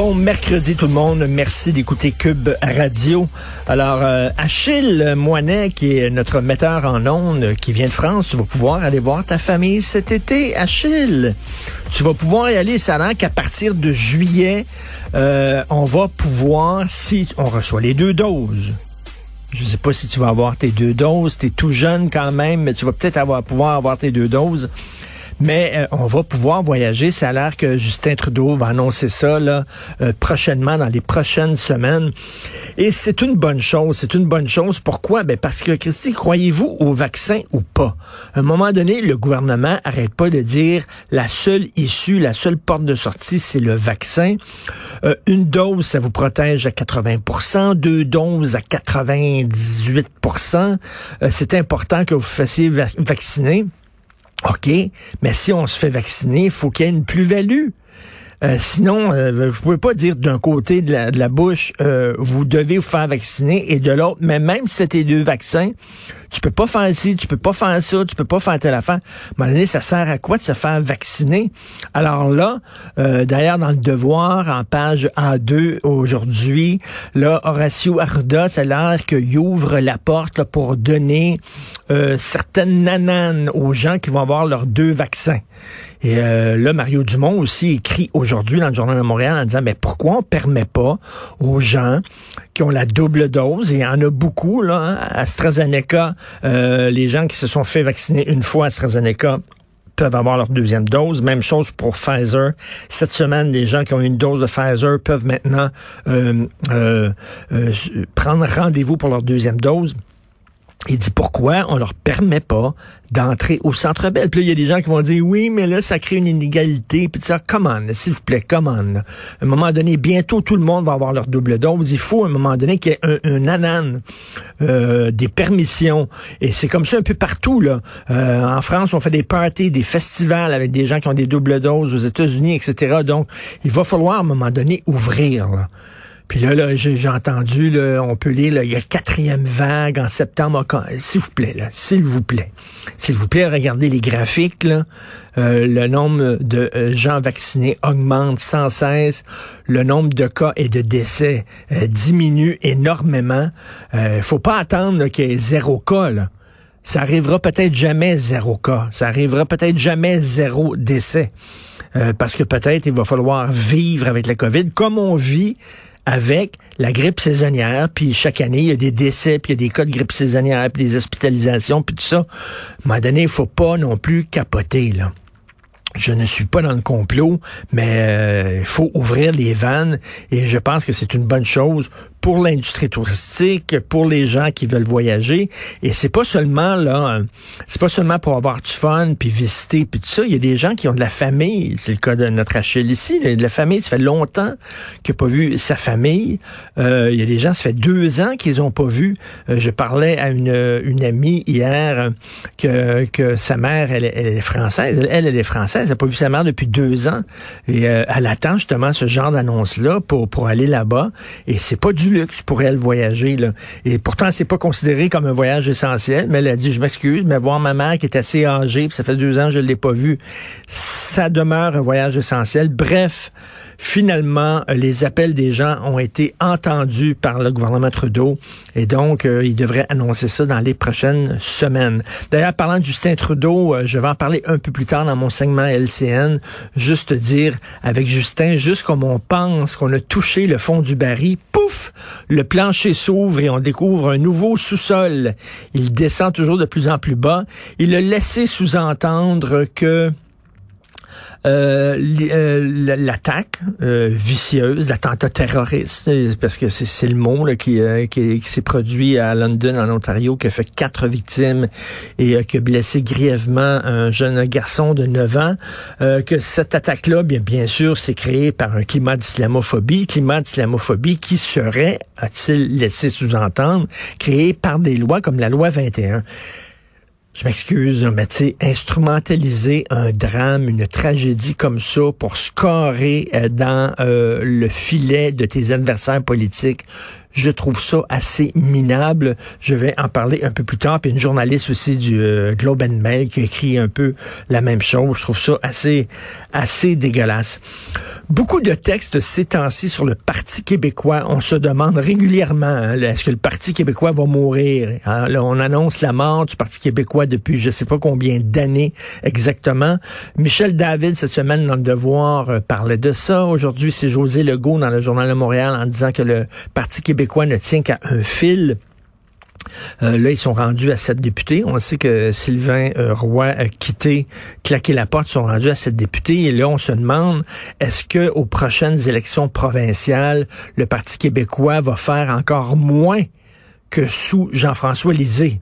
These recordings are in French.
Bon mercredi tout le monde, merci d'écouter Cube Radio. Alors euh, Achille Moinet qui est notre metteur en ondes qui vient de France, tu vas pouvoir aller voir ta famille cet été, Achille. Tu vas pouvoir y aller, ça qu'à partir de juillet, euh, on va pouvoir, si on reçoit les deux doses, je sais pas si tu vas avoir tes deux doses, tu es tout jeune quand même, mais tu vas peut-être avoir pouvoir avoir tes deux doses. Mais euh, on va pouvoir voyager. Ça a l'air que Justin Trudeau va annoncer ça là, euh, prochainement, dans les prochaines semaines. Et c'est une bonne chose. C'est une bonne chose. Pourquoi? Ben parce que, Christy, croyez-vous au vaccin ou pas? À un moment donné, le gouvernement arrête pas de dire la seule issue, la seule porte de sortie, c'est le vaccin. Euh, une dose, ça vous protège à 80% deux doses à 98% C'est important que vous fassiez vacciner. OK, mais si on se fait vacciner, il faut qu'il y ait une plus-value. Euh, sinon, euh, vous pouvez pas dire d'un côté de la, de la bouche, euh, vous devez vous faire vacciner, et de l'autre, mais même si c'était deux vaccins, tu peux pas faire ci, tu peux pas faire ça, tu peux pas faire telle affaire. À un ça sert à quoi de se faire vacciner? Alors là, euh, d'ailleurs, dans le devoir, en page A2 aujourd'hui, là, Horacio Arruda, ça a l'air qu'il ouvre la porte pour donner euh, certaines nananes aux gens qui vont avoir leurs deux vaccins. Et euh, là, Mario Dumont aussi écrit aujourd'hui dans le Journal de Montréal en disant, mais pourquoi on permet pas aux gens qui ont la double dose, et il y en a beaucoup, là, hein, AstraZeneca, euh, les gens qui se sont fait vacciner une fois AstraZeneca peuvent avoir leur deuxième dose. Même chose pour Pfizer. Cette semaine, les gens qui ont une dose de Pfizer peuvent maintenant euh, euh prendre rendez-vous pour leur deuxième dose. Il dit pourquoi on leur permet pas d'entrer au Centre Bell. Puis là, il y a des gens qui vont dire oui, mais là, ça crée une inégalité. Puis ça, comment, s'il vous plaît, comment. À un moment donné, bientôt, tout le monde va avoir leur double dose. Il faut, à un moment donné, qu'il y ait un, un anan, euh, des permissions. Et c'est comme ça un peu partout. Là. Euh, en France, on fait des parties, des festivals avec des gens qui ont des doubles doses aux États-Unis, etc. Donc, il va falloir, à un moment donné, ouvrir. Puis là, là j'ai entendu, là, on peut lire, là, il y a quatrième vague en septembre. S'il vous plaît, s'il vous plaît. S'il vous plaît, regardez les graphiques. Là. Euh, le nombre de euh, gens vaccinés augmente sans cesse. Le nombre de cas et de décès euh, diminue énormément. Il faut pas attendre qu'il y ait zéro cas. Là. Ça arrivera peut-être jamais zéro cas. Ça arrivera peut-être jamais zéro décès. parce que peut-être il va falloir vivre avec la COVID comme on vit avec la grippe saisonnière, puis chaque année, il y a des décès, puis il y a des cas de grippe saisonnière, puis des hospitalisations, puis tout ça. À un moment donné, il faut pas non plus capoter, là je ne suis pas dans le complot, mais euh, il faut ouvrir les vannes et je pense que c'est une bonne chose pour l'industrie touristique, pour les gens qui veulent voyager. Et c'est pas seulement là, c'est pas seulement pour avoir du fun puis visiter puis tout ça. Il y a des gens qui ont de la famille. C'est le cas de notre Achille ici. Il a de la famille. Ça fait longtemps qu'il n'a pas vu sa famille. Euh, il y a des gens, ça fait deux ans qu'ils ont pas vu. Euh, je parlais à une, une amie hier que, que sa mère, elle, elle est française. Elle, elle est française. Elle n'a pas vu sa mère depuis deux ans. Et euh, elle attend justement ce genre d'annonce-là pour, pour aller là-bas. Et c'est pas du luxe pour elle voyager. Là. Et pourtant, c'est pas considéré comme un voyage essentiel. Mais elle a dit, je m'excuse, mais voir ma mère qui est assez âgée, puis ça fait deux ans je l'ai pas vue, ça demeure un voyage essentiel. Bref, finalement, les appels des gens ont été entendus par le gouvernement Trudeau. Et donc, euh, il devrait annoncer ça dans les prochaines semaines. D'ailleurs, parlant de Justin Trudeau, euh, je vais en parler un peu plus tard dans mon segment LCN. Juste dire avec Justin, juste comme on pense qu'on a touché le fond du baril, pouf, le plancher s'ouvre et on découvre un nouveau sous-sol. Il descend toujours de plus en plus bas. Il a laissé sous-entendre que euh, euh l'attaque euh, vicieuse, l'attentat terroriste, parce que c'est le mot là, qui, euh, qui, s'est produit à London, en Ontario, qui a fait quatre victimes et qui a blessé grièvement un jeune garçon de 9 ans, que cette attaque-là, bien, bien sûr, s'est créée par un climat d'islamophobie, climat d'islamophobie qui serait, a-t-il laissé sous-entendre, créé par des lois comme la loi 21. Je m'excuse, mais tu sais, instrumentaliser un drame, une tragédie comme ça pour scorer euh, dans euh, le filet de tes adversaires politiques, je trouve ça assez minable. Je vais en parler un peu plus tard. Puis une journaliste aussi du euh, Globe and Mail qui écrit un peu la même chose. Je trouve ça assez, assez dégueulasse. Beaucoup de textes ces temps-ci sur le Parti québécois. On se demande régulièrement, hein, est-ce que le Parti québécois va mourir? Hein, on annonce la mort du Parti québécois depuis je sais pas combien d'années exactement. Michel David, cette semaine, dans le Devoir, euh, parlait de ça. Aujourd'hui, c'est José Legault dans le Journal de Montréal en disant que le Parti québécois ne tient qu'à un fil. Euh, là, ils sont rendus à sept députés. On sait que Sylvain euh, Roy a quitté, claqué la porte, ils sont rendus à sept députés. Et là, on se demande, est-ce que aux prochaines élections provinciales, le Parti québécois va faire encore moins que sous Jean-François Lisée?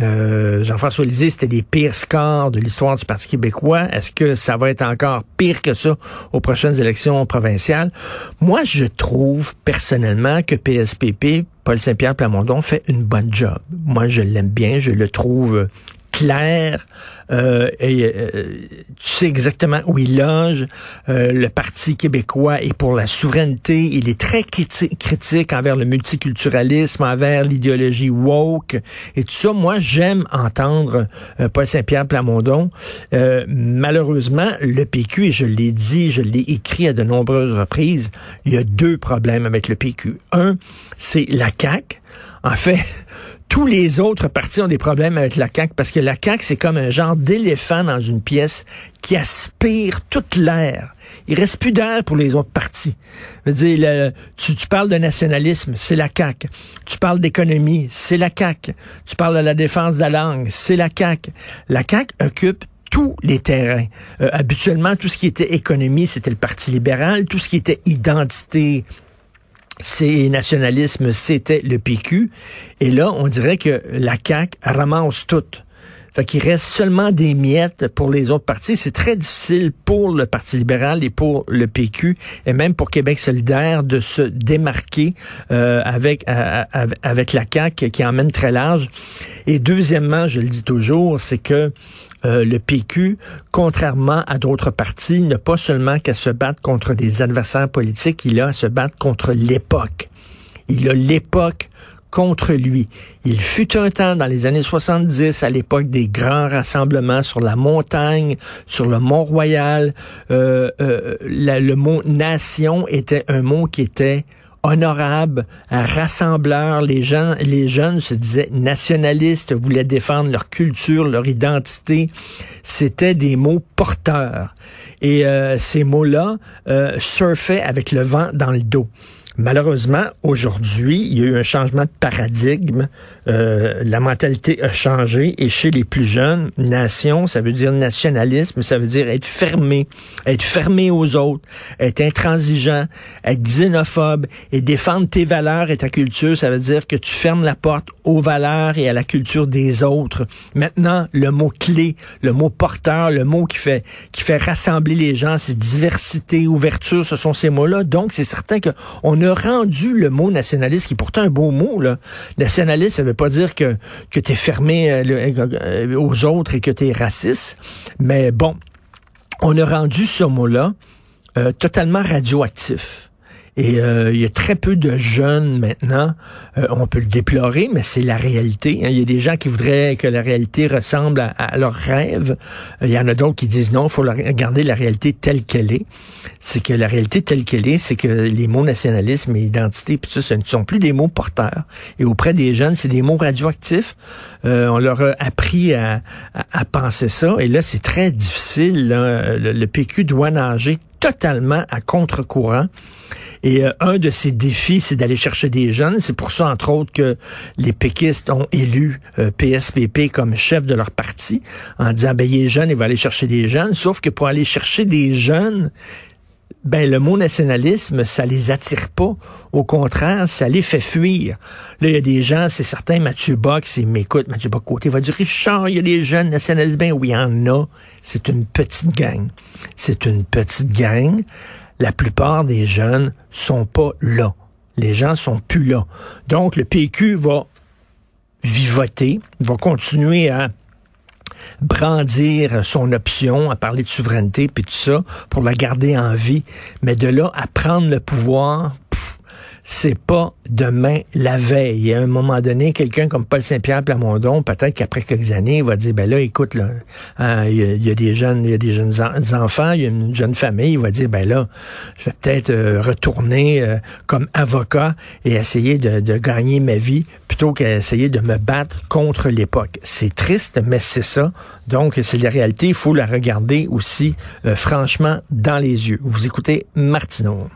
Euh, Jean-François Lisée, c'était les pires scores de l'histoire du Parti québécois. Est-ce que ça va être encore pire que ça aux prochaines élections provinciales? Moi, je trouve personnellement que PSPP, Paul Saint-Pierre Plamondon, fait une bonne job. Moi, je l'aime bien, je le trouve Euh, euh, tu sais exactement où il loge. Euh, le Parti québécois est pour la souveraineté. Il est très critique envers le multiculturalisme, envers l'idéologie woke et tout ça. Moi, j'aime entendre Paul Saint-Pierre Plamondon. malheureusement, le PQ, et je l'ai dit, je l'ai écrit à de nombreuses reprises, il y a deux problèmes avec le PQ. Un, c'est la CAQ. En fait, tous les autres partis ont des problèmes avec la CAQ parce que la CAQ, c'est comme un genre d'éléphant dans une pièce qui aspire toute l'air. Il reste plus d'air pour les autres partis. Dire, tu, parles de nationalisme, c'est la CAQ. Tu parles d'économie, c'est la CAQ. Tu parles de la défense de la langue, c'est la CAQ. La CAQ occupe tous les terrains. Euh, habituellement, tout ce qui était économie, c'était le Parti libéral. Tout ce qui était identité, c'est nationalisme, c'était le PQ. Et là, on dirait que la CAQ ramasse tout. Fait qu'il reste seulement des miettes pour les autres partis. C'est très difficile pour le Parti libéral et pour le PQ et même pour Québec solidaire de se démarquer euh, avec avec la CAQ qui emmène très large. Et deuxièmement, je le dis toujours, c'est que euh, le PQ, contrairement à d'autres partis, n'a pas seulement qu'à se battre contre des adversaires politiques, il a à se battre contre l'époque. Il a l'époque contre lui. Il fut un temps dans les années 70, à l'époque des grands rassemblements sur la montagne, sur le Mont-Royal, euh, euh, le mot nation était un mot qui était honorable, rassembleur. Les jeunes, les jeunes se disaient nationalistes, voulaient défendre leur culture, leur identité. C'était des mots porteurs. Et euh, ces mots-là euh, surfaient avec le vent dans le dos. Malheureusement, aujourd'hui, il y a eu un changement de paradigme. Euh, la mentalité a changé et chez les plus jeunes, nation, ça veut dire nationalisme, ça veut dire être fermé, être fermé aux autres, être intransigeant, être xénophobe et défendre tes valeurs et ta culture, ça veut dire que tu fermes la porte aux valeurs et à la culture des autres. Maintenant, le mot clé, le mot porteur, le mot qui fait qui fait rassembler les gens, c'est diversité, ouverture, ce sont ces mots-là. Donc, c'est certain que a rendu le mot nationaliste, qui est pourtant un beau mot, là. Nationaliste, ça veut pas dire que, que tu es fermé euh, euh, aux autres et que tu es raciste. Mais bon, on a rendu ce mot-là euh, totalement radioactif. Et euh, il y a très peu de jeunes maintenant. Euh, on peut le déplorer, mais c'est la réalité. Hein. Il y a des gens qui voudraient que la réalité ressemble à, leurs rêves. Euh, il y en a d'autres qui disent non, il faut regarder la réalité telle qu'elle est. C'est que la réalité telle qu'elle est, c'est que les mots nationalisme et identité, puis ça, ce ne sont plus des mots porteurs. Et auprès des jeunes, c'est des mots radioactifs. on leur a appris à, à, penser ça. Et là, c'est très difficile. Le, le PQ doit nager totalement à contre-courant. Et euh, un de ces défis, c'est d'aller chercher des jeunes. C'est pour ça, entre autres, que les péquistes ont élu PSPP euh, comme chef de leur parti, en disant, ben, il est jeune, il va aller chercher des jeunes. Sauf que pour aller chercher des jeunes, ben le mot nationalisme, ça les attire pas. Au contraire, ça les fait fuir. Là, il y a des gens, c'est certain, Mathieu Box, il m'écoute, Mathieu Bock côté va dire Richard, il y a des jeunes nationalistes. Ben oui, il y en a. C'est une petite gang. C'est une petite gang la plupart des jeunes sont pas là. Les gens sont plus là. Donc, le PQ va vivoter, va continuer à brandir son option, à parler de souveraineté, puis tout ça, pour la garder en vie. Mais de là à prendre le pouvoir, c'est pas demain la veille. à un moment donné, quelqu'un comme Paul Saint-Pierre Plamondon, peut-être qu'après quelques années, il va dire ben là, écoute, hein, il, y a, des jeunes, il y a des jeunes enfants, il y a une jeune famille, il va dire ben là, je vais peut-être euh, retourner euh, comme avocat et essayer de, de gagner ma vie plutôt qu'essayer de me battre contre l'époque. C'est triste, mais c'est ça. Donc, c'est la réalité. Il faut la regarder aussi, euh, franchement, dans les yeux. Vous écoutez Martineau.